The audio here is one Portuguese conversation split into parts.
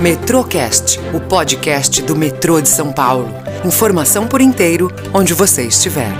Metrocast, o podcast do metrô de São Paulo. Informação por inteiro, onde você estiver.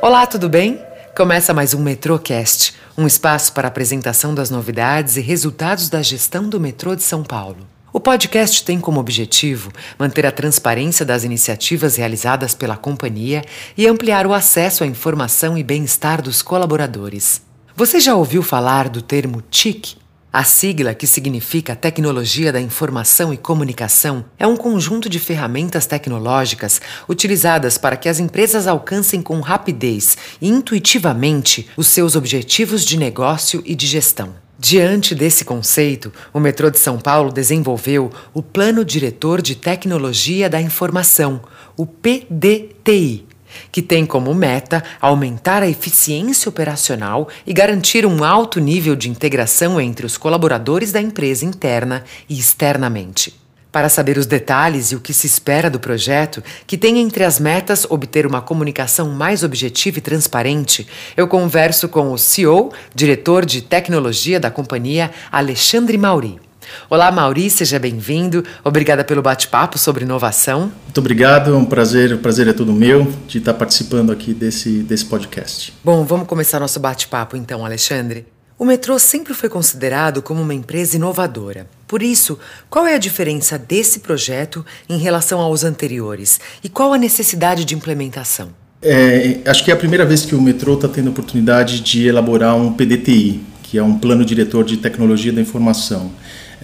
Olá, tudo bem? Começa mais um Metrocast, um espaço para apresentação das novidades e resultados da gestão do metrô de São Paulo. O podcast tem como objetivo manter a transparência das iniciativas realizadas pela companhia e ampliar o acesso à informação e bem-estar dos colaboradores. Você já ouviu falar do termo TIC? A sigla, que significa Tecnologia da Informação e Comunicação, é um conjunto de ferramentas tecnológicas utilizadas para que as empresas alcancem com rapidez e intuitivamente os seus objetivos de negócio e de gestão. Diante desse conceito, o metrô de São Paulo desenvolveu o Plano Diretor de Tecnologia da Informação, o PDTI que tem como meta aumentar a eficiência operacional e garantir um alto nível de integração entre os colaboradores da empresa interna e externamente. Para saber os detalhes e o que se espera do projeto, que tem entre as metas obter uma comunicação mais objetiva e transparente, eu converso com o CEO, diretor de tecnologia da companhia, Alexandre Mauri. Olá, Mauri, seja bem-vindo. Obrigada pelo bate-papo sobre inovação. Muito obrigado, é um prazer, o prazer é todo meu de estar participando aqui desse, desse podcast. Bom, vamos começar nosso bate-papo então, Alexandre. O metrô sempre foi considerado como uma empresa inovadora. Por isso, qual é a diferença desse projeto em relação aos anteriores? E qual a necessidade de implementação? É, acho que é a primeira vez que o metrô está tendo a oportunidade de elaborar um PDTI, que é um Plano Diretor de Tecnologia da Informação.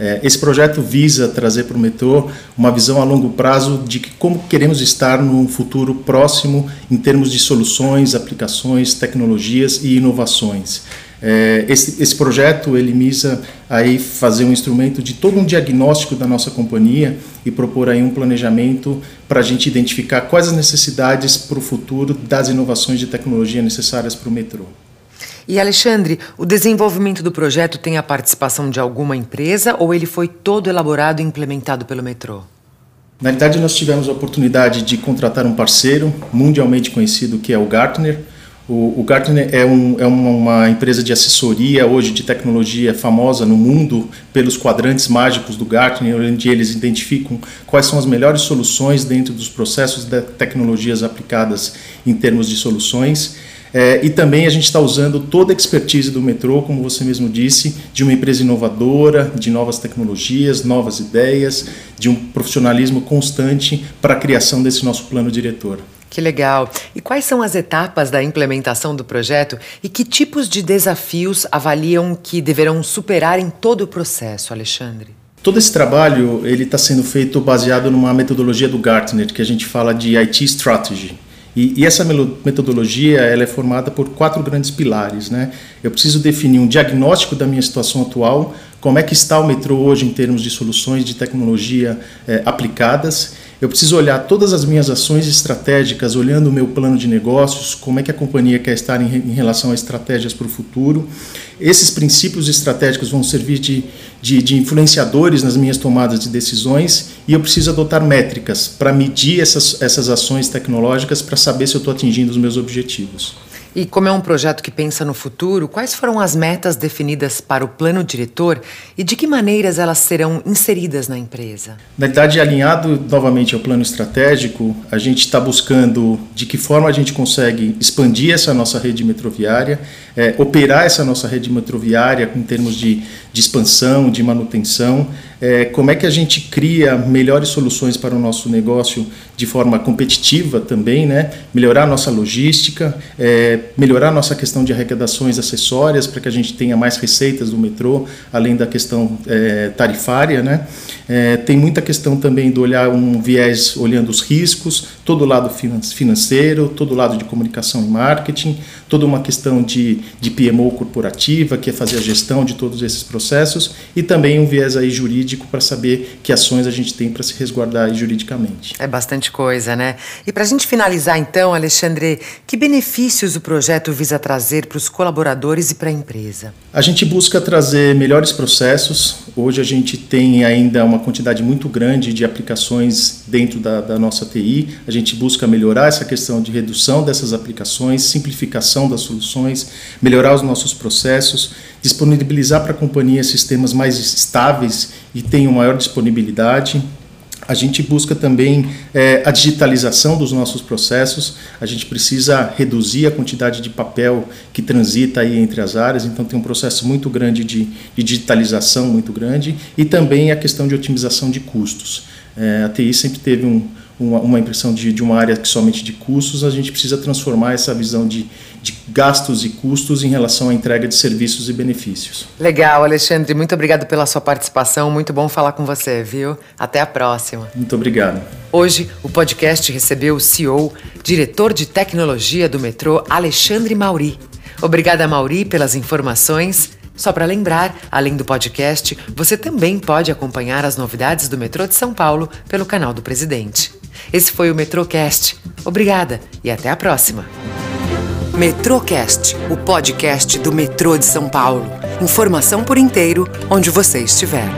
É, esse projeto visa trazer para o metrô uma visão a longo prazo de como queremos estar no futuro próximo em termos de soluções, aplicações, tecnologias e inovações. É, esse, projeto ele aí fazer um instrumento de todo um diagnóstico da nossa companhia e propor aí um planejamento para a gente identificar quais as necessidades para o futuro das inovações de tecnologia necessárias para o metrô. E Alexandre, o desenvolvimento do projeto tem a participação de alguma empresa ou ele foi todo elaborado e implementado pelo metrô? Na verdade, nós tivemos a oportunidade de contratar um parceiro mundialmente conhecido que é o Gartner. O, o Gartner é, um, é uma, uma, empresa de assessoria hoje de tecnologia famosa no mundo pelos quadrantes mágicos do Gartner, onde eles identificam quais são as melhores soluções dentro dos processos de tecnologias aplicadas em termos de soluções. É, e também a gente está usando toda a expertise do metrô, como você mesmo disse, de uma empresa inovadora, de novas tecnologias, novas ideias, de um profissionalismo constante para a criação desse nosso plano diretor. Que legal! E quais são as etapas da implementação do projeto e que tipos de desafios avaliam que deverão superar em todo o processo, Alexandre? Todo esse trabalho ele está sendo feito baseado numa metodologia do Gartner que a gente fala de IT Strategy. E, e, essa metodologia ela é formada por quatro grandes pilares. Né? Eu preciso definir um diagnóstico da minha situação atual, como é que está o metrô hoje em termos de soluções de tecnologia é, aplicadas. Eu preciso olhar todas as minhas ações estratégicas, olhando o meu plano de negócios, como é que a companhia quer estar em, em relação a estratégias para o futuro. Esses princípios estratégicos vão servir de, de, de influenciadores nas minhas tomadas de decisões e eu preciso adotar métricas para medir essas, essas ações tecnológicas para saber se eu estou atingindo os meus objetivos. E como é um projeto que pensa no futuro, quais foram as metas definidas para o plano diretor e de que maneiras elas serão inseridas na empresa? Na verdade, alinhado novamente ao plano estratégico, a gente está buscando de que forma a gente consegue expandir essa nossa rede metroviária, é, operar essa nossa rede metroviária em termos de, de expansão, de manutenção, é, como é que a gente cria melhores soluções para o nosso negócio de forma competitiva também, né? melhorar a nossa logística, é, melhorar a nossa questão de arrecadações acessórias para que a gente tenha mais receitas do metrô, além da questão é, tarifária. Né? É, tem muita questão também do olhar um viés olhando os riscos, todo o lado financeiro, todo o lado de comunicação e marketing, toda uma questão de, de PMO corporativa, que é fazer a gestão de todos esses processos, e também um viés aí jurídico para saber que ações a gente tem para se resguardar juridicamente. É bastante coisa, né? E para a gente finalizar então, Alexandre, que benefícios o projeto visa trazer para os colaboradores e para a empresa? A gente busca trazer melhores processos, Hoje a gente tem ainda uma quantidade muito grande de aplicações dentro da, da, nossa TI. A gente busca melhorar essa questão de redução dessas aplicações, simplificação das soluções, melhorar os nossos processos, disponibilizar para a companhia sistemas mais estáveis e tenham maior disponibilidade. A gente busca também é, a digitalização dos nossos processos. A gente precisa reduzir a quantidade de papel que transita aí entre as áreas. Então tem um processo muito grande de, de digitalização muito grande e também a questão de otimização de custos. É, a TI sempre teve um, uma, uma impressão de, de, uma área que somente de custos, a gente precisa transformar essa visão de, de gastos e custos em relação à entrega de serviços e benefícios. Legal, Alexandre, muito obrigado pela sua participação, muito bom falar com você, viu? Até a próxima. Muito obrigado. Hoje, o podcast recebeu o CEO, diretor de tecnologia do metrô, Alexandre Mauri. Obrigada, Mauri, pelas informações. Só para lembrar, além do podcast, você também pode acompanhar as novidades do metrô de São Paulo pelo canal do Presidente. Esse foi o Metrocast. Obrigada e até a próxima. Metrocast, o podcast do metrô de São Paulo. Informação por inteiro, onde você estiver.